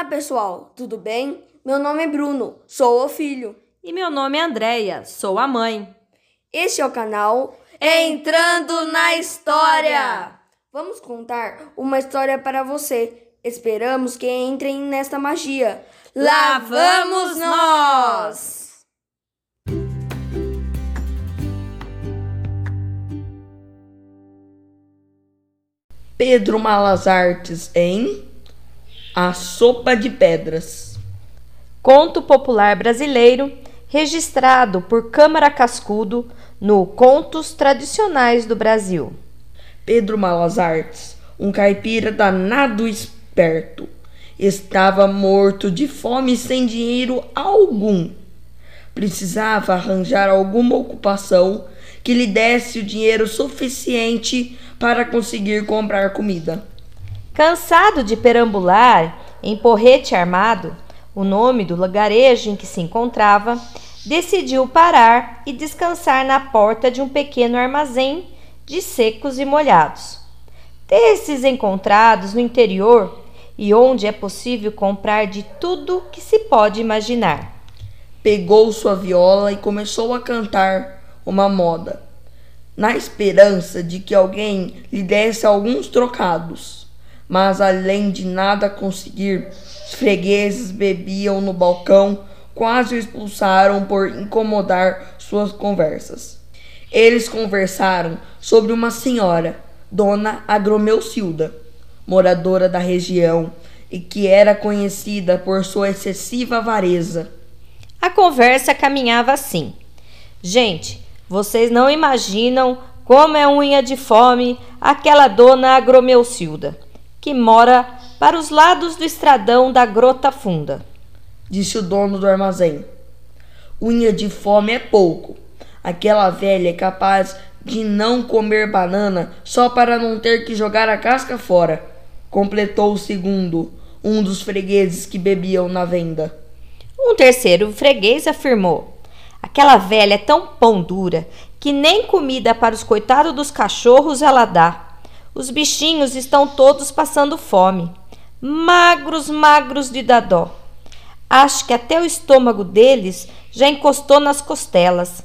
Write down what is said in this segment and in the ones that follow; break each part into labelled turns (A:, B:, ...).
A: Olá, pessoal, tudo bem? Meu nome é Bruno, sou o filho.
B: E meu nome é Andreia, sou a mãe.
A: Este é o canal Entrando na História. Vamos contar uma história para você. Esperamos que entrem nesta magia. Lá vamos nós!
C: Pedro Malas Artes em A Sopa de Pedras.
B: Conto popular brasileiro registrado por Câmara Cascudo no Contos Tradicionais do Brasil.
C: Pedro Malas Artes, um caipira danado esperto, estava morto de fome e sem dinheiro algum. Precisava arranjar alguma ocupação que lhe desse o dinheiro suficiente para conseguir comprar comida.
B: Cansado de perambular em porrete armado, o nome do lugarejo em que se encontrava, decidiu parar e descansar na porta de um pequeno armazém de secos e molhados. Desses encontrados no interior e onde é possível comprar de tudo que se pode imaginar.
C: Pegou sua viola e começou a cantar uma moda, na esperança de que alguém lhe desse alguns trocados. Mas além de nada conseguir, os fregueses bebiam no balcão, quase o expulsaram por incomodar suas conversas. Eles conversaram sobre uma senhora, Dona Agromeucilda, moradora da região e que era conhecida por sua excessiva avareza.
B: A conversa caminhava assim: Gente, vocês não imaginam como é unha de fome aquela dona Agromeucilda, que mora para os lados do estradão da Grota Funda.
C: Disse o dono do armazém. Unha de fome é pouco. Aquela velha é capaz de não comer banana só para não ter que jogar a casca fora. Completou o segundo, um dos fregueses que bebiam na venda.
B: Um terceiro freguês afirmou: Aquela velha é tão pão dura que nem comida para os coitados dos cachorros ela dá. Os bichinhos estão todos passando fome. Magros, magros de dadó. Acho que até o estômago deles já encostou nas costelas.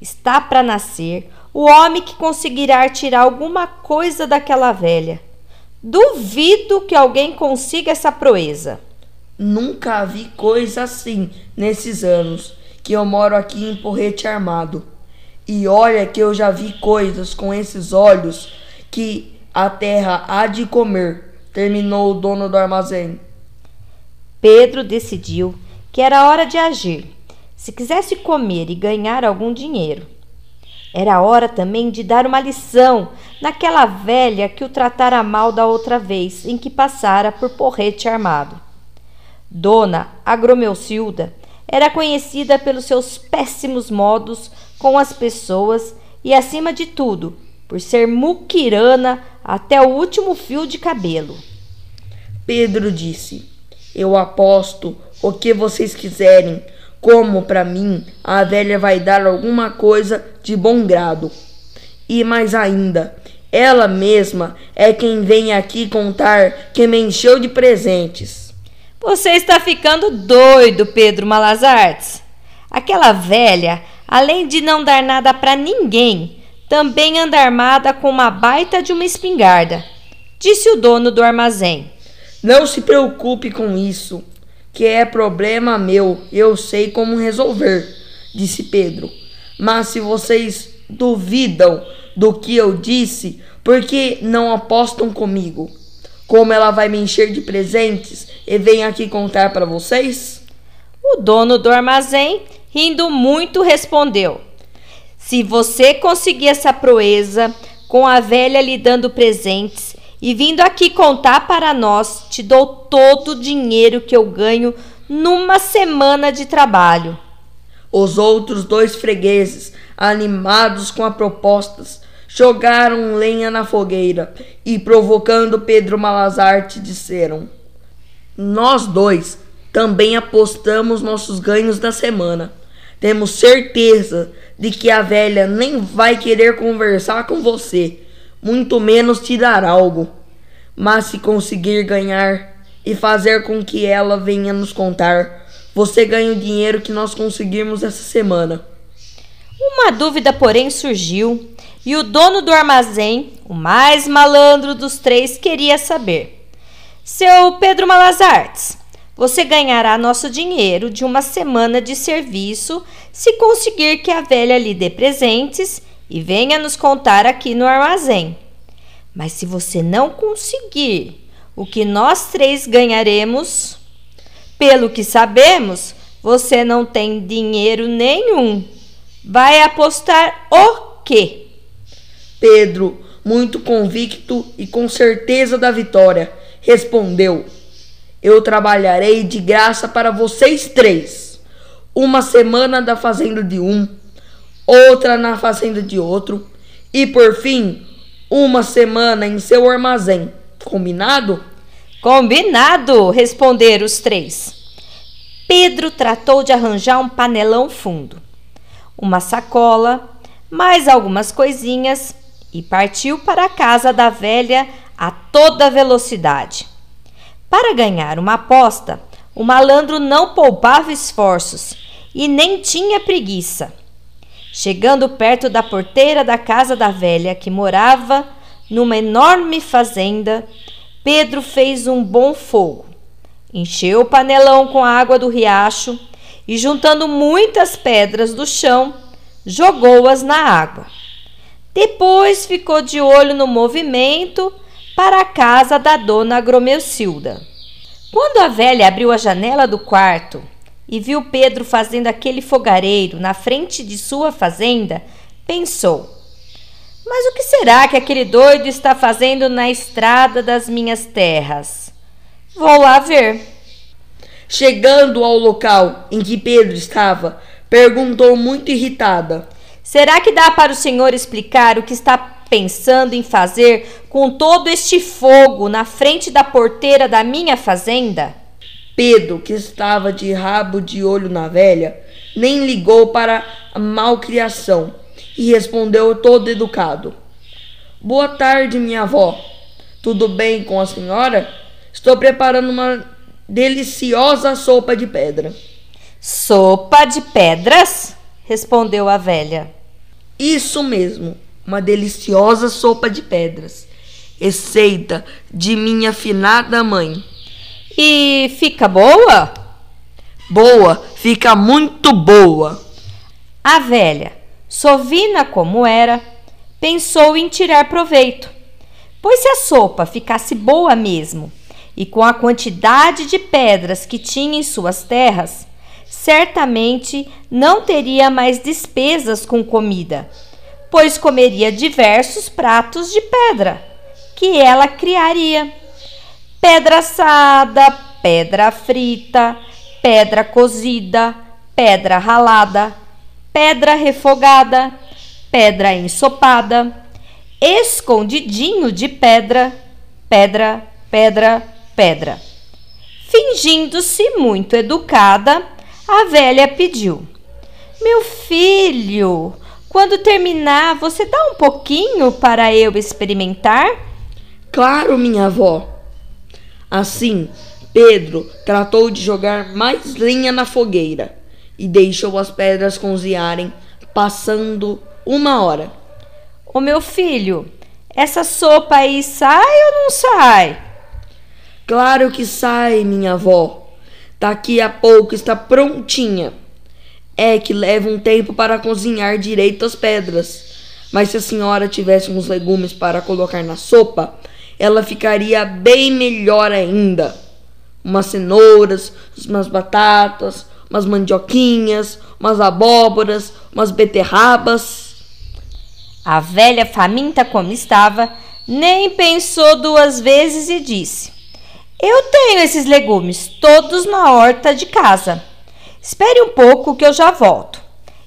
B: Está para nascer o homem que conseguirá tirar alguma coisa daquela velha. Duvido que alguém consiga essa proeza.
C: Nunca vi coisa assim nesses anos que eu moro aqui em Porrete Armado. E olha que eu já vi coisas com esses olhos que a terra há de comer, terminou o dono do armazém.
B: Pedro decidiu que era hora de agir, se quisesse comer e ganhar algum dinheiro. Era hora também de dar uma lição naquela velha que o tratara mal da outra vez em que passara por porrete armado. Dona Agromeucilda era conhecida pelos seus péssimos modos com as pessoas e, acima de tudo, por ser muquirana até o último fio de cabelo.
C: Pedro disse: Eu aposto o que vocês quiserem, como para mim a velha vai dar alguma coisa de bom grado. E mais ainda, ela mesma é quem vem aqui contar que me encheu de presentes.
B: Você está ficando doido, Pedro Malazartes. Aquela velha, além de não dar nada para ninguém, também anda armada com uma baita de uma espingarda, disse o dono do armazém.
C: Não se preocupe com isso, que é problema meu, eu sei como resolver, disse Pedro. Mas se vocês duvidam do que eu disse, por que não apostam comigo? Como ela vai me encher de presentes e vem aqui contar para vocês?
B: O dono do armazém, rindo muito, respondeu: se você conseguir essa proeza, com a velha lhe dando presentes e vindo aqui contar para nós, te dou todo o dinheiro que eu ganho numa semana de trabalho.
C: Os outros dois fregueses, animados com as propostas, jogaram lenha na fogueira e, provocando Pedro Malazarte, disseram: Nós dois também apostamos nossos ganhos da semana. Temos certeza de que a velha nem vai querer conversar com você, muito menos te dar algo. Mas se conseguir ganhar, e fazer com que ela venha nos contar. Você ganha o dinheiro que nós conseguirmos essa semana.
B: Uma dúvida, porém, surgiu e o dono do armazém, o mais malandro dos três, queria saber: Seu Pedro Malazartes, você ganhará nosso dinheiro de uma semana de serviço se conseguir que a velha lhe dê presentes e venha nos contar aqui no armazém. Mas se você não conseguir, o que nós três ganharemos? Pelo que sabemos, você não tem dinheiro nenhum. Vai apostar o quê?
C: Pedro, muito convicto e com certeza da vitória, respondeu: Eu trabalharei de graça para vocês três. Uma semana da fazenda de um, outra na fazenda de outro, e por fim, uma semana em seu armazém. Combinado?
B: Combinado, responderam os três. Pedro tratou de arranjar um panelão fundo, uma sacola, mais algumas coisinhas e partiu para a casa da velha a toda velocidade. Para ganhar uma aposta, o malandro não poupava esforços e nem tinha preguiça. Chegando perto da porteira da casa da velha, que morava numa enorme fazenda, Pedro fez um bom fogo. Encheu o panelão com a água do riacho e, juntando muitas pedras do chão, jogou-as na água. Depois ficou de olho no movimento para a casa da dona Agromeucilda. Quando a velha abriu a janela do quarto e viu Pedro fazendo aquele fogareiro na frente de sua fazenda, pensou: Mas o que será que aquele doido está fazendo na estrada das minhas terras? Vou lá ver.
C: Chegando ao local em que Pedro estava, perguntou muito irritada:
B: Será que dá para o senhor explicar o que está pensando em fazer com todo este fogo na frente da porteira da minha fazenda?
C: Pedro, que estava de rabo de olho na velha, nem ligou para a malcriação e respondeu todo educado: Boa tarde, minha avó. Tudo bem com a senhora? Estou preparando uma deliciosa sopa de pedra.
B: Sopa de pedras? respondeu a velha.
C: Isso mesmo, uma deliciosa sopa de pedras, receita de minha afinada mãe.
B: E fica boa?
C: Boa, fica muito boa.
B: A velha, sovina como era, pensou em tirar proveito, pois se a sopa ficasse boa mesmo, e com a quantidade de pedras que tinha em suas terras, certamente não teria mais despesas com comida, pois comeria diversos pratos de pedra que ela criaria: pedra assada, pedra frita, pedra cozida, pedra ralada, pedra refogada, pedra ensopada, escondidinho de pedra, pedra, pedra, pedra. Fingindo-se muito educada, a velha pediu: Meu filho, quando terminar, você dá um pouquinho para eu experimentar?
C: Claro, minha avó. Assim, Pedro tratou de jogar mais lenha na fogueira e deixou as pedras cozinharem, passando uma hora.
B: Ô meu filho, essa sopa aí sai ou não sai?
C: Claro que sai, minha avó. Daqui a pouco está prontinha. É que leva um tempo para cozinhar direito as pedras. Mas se a senhora tivesse uns legumes para colocar na sopa, ela ficaria bem melhor ainda. Umas cenouras, umas batatas, umas mandioquinhas, umas abóboras, umas beterrabas.
B: A velha faminta como estava, nem pensou duas vezes e disse: eu tenho esses legumes todos na horta de casa. Espere um pouco que eu já volto.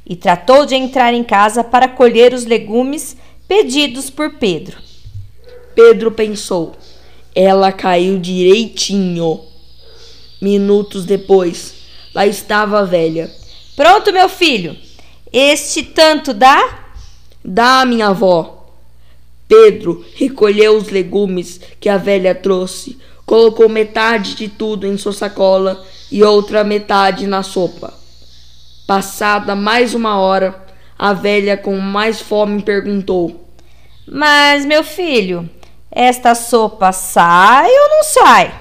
B: E tratou de entrar em casa para colher os legumes pedidos por Pedro.
C: Pedro pensou. Ela caiu direitinho. Minutos depois, lá estava a velha.
B: Pronto, meu filho. Este tanto dá?
C: Dá, minha avó. Pedro recolheu os legumes que a velha trouxe colocou metade de tudo em sua sacola e outra metade na sopa. Passada mais uma hora, a velha com mais fome perguntou:
B: Mas, meu filho, esta sopa sai ou não sai?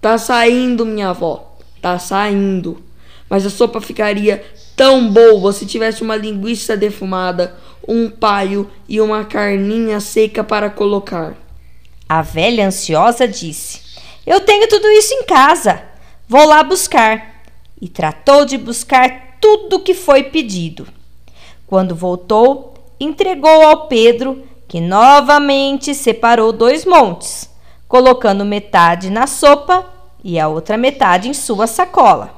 C: Tá saindo, minha avó, tá saindo. Mas a sopa ficaria tão boa se tivesse uma linguiça defumada, um paio e uma carninha seca para colocar.
B: A velha ansiosa disse: Eu tenho tudo isso em casa. Vou lá buscar. E tratou de buscar tudo o que foi pedido. Quando voltou, entregou ao Pedro, que novamente separou dois montes, colocando metade na sopa e a outra metade em sua sacola.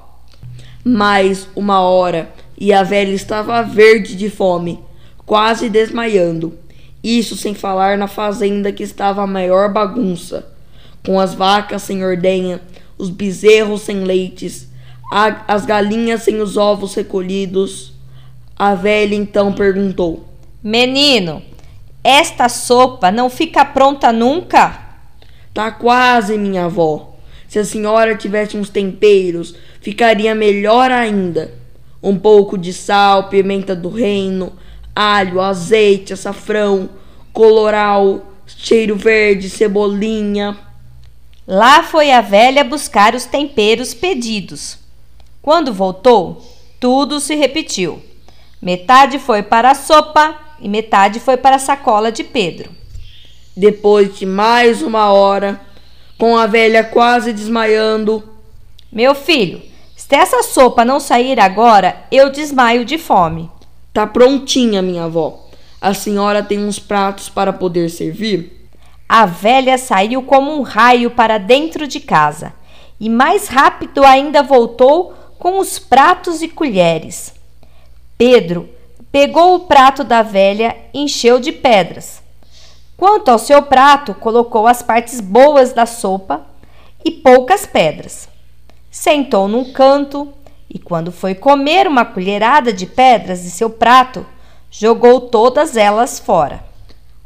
C: Mais uma hora e a velha estava verde de fome, quase desmaiando. Isso sem falar na fazenda que estava a maior bagunça, com as vacas sem ordenha, os bezerros sem leites, a, as galinhas sem os ovos recolhidos. A velha então perguntou:
B: Menino, esta sopa não fica pronta nunca?
C: Tá quase, minha avó. Se a senhora tivesse uns temperos, ficaria melhor ainda. Um pouco de sal, pimenta do reino, alho, azeite, açafrão, coloral, cheiro verde, cebolinha.
B: Lá foi a velha buscar os temperos pedidos. Quando voltou, tudo se repetiu. Metade foi para a sopa e metade foi para a sacola de Pedro.
C: Depois de mais uma hora, com a velha quase desmaiando.
B: Meu filho, se essa sopa não sair agora, eu desmaio de fome.
C: Tá prontinha, minha avó. A senhora tem uns pratos para poder servir?
B: A velha saiu como um raio para dentro de casa e mais rápido ainda voltou com os pratos e colheres. Pedro pegou o prato da velha e encheu de pedras. Quanto ao seu prato, colocou as partes boas da sopa e poucas pedras. Sentou num canto e, quando foi comer uma colherada de pedras de seu prato, jogou todas elas fora.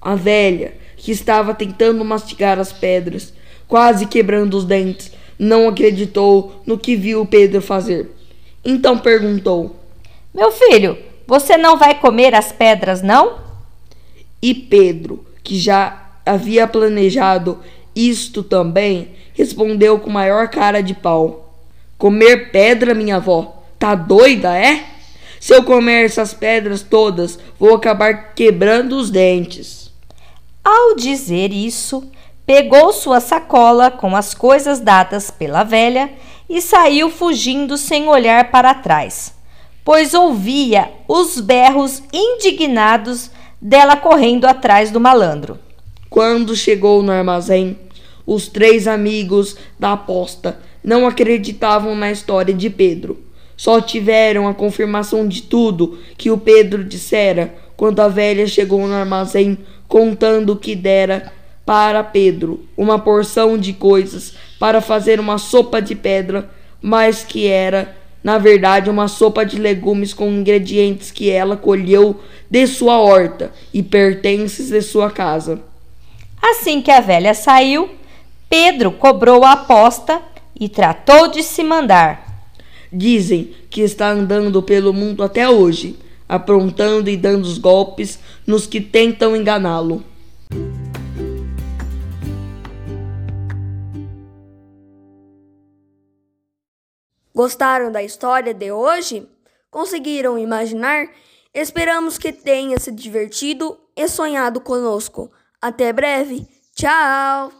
C: A velha, que estava tentando mastigar as pedras, quase quebrando os dentes, não acreditou no que viu Pedro fazer. Então perguntou:
B: Meu filho, você não vai comer as pedras, não?
C: E Pedro, que já havia planejado isto também, respondeu com maior cara de pau: Comer pedra, minha avó? Tá doida, é? Se eu comer essas pedras todas, vou acabar quebrando os dentes.
B: Ao dizer isso, pegou sua sacola com as coisas dadas pela velha e saiu fugindo sem olhar para trás, pois ouvia os berros indignados dela correndo atrás do malandro.
C: Quando chegou no armazém, os três amigos da aposta não acreditavam na história de Pedro. Só tiveram a confirmação de tudo que o Pedro dissera quando a velha chegou no armazém contando que dera para Pedro uma porção de coisas para fazer uma sopa de pedra, mas que era, na verdade, uma sopa de legumes com ingredientes que ela colheu de sua horta e pertences de sua casa.
B: Assim que a velha saiu, Pedro cobrou a aposta e tratou de se mandar.
C: Dizem que está andando pelo mundo até hoje, aprontando e dando os golpes nos que tentam enganá-lo.
A: Gostaram da história de hoje? Conseguiram imaginar? Esperamos que tenha se divertido e sonhado conosco. Até breve. Tchau!